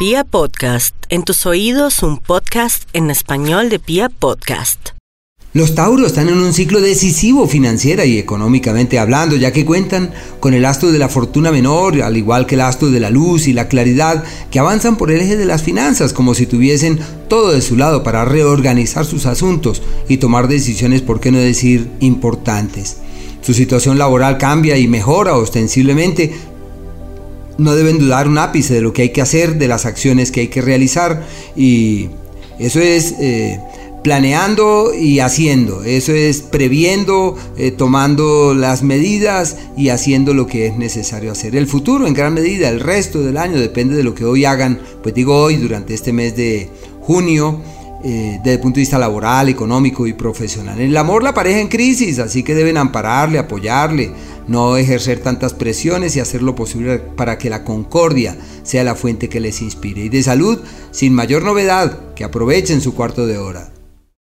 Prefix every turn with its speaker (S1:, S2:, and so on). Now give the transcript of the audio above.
S1: Pia Podcast, en tus oídos un podcast en español de Pia Podcast.
S2: Los Tauros están en un ciclo decisivo financiera y económicamente hablando, ya que cuentan con el astro de la fortuna menor, al igual que el astro de la luz y la claridad, que avanzan por el eje de las finanzas, como si tuviesen todo de su lado para reorganizar sus asuntos y tomar decisiones, por qué no decir, importantes. Su situación laboral cambia y mejora ostensiblemente. No deben dudar un ápice de lo que hay que hacer, de las acciones que hay que realizar y eso es... Eh, planeando y haciendo. Eso es previendo, eh, tomando las medidas y haciendo lo que es necesario hacer. El futuro en gran medida, el resto del año depende de lo que hoy hagan, pues digo hoy durante este mes de junio. Eh, desde el punto de vista laboral, económico y profesional. El amor la pareja en crisis, así que deben ampararle, apoyarle, no ejercer tantas presiones y hacer lo posible para que la concordia sea la fuente que les inspire. Y de salud, sin mayor novedad, que aprovechen su cuarto de hora.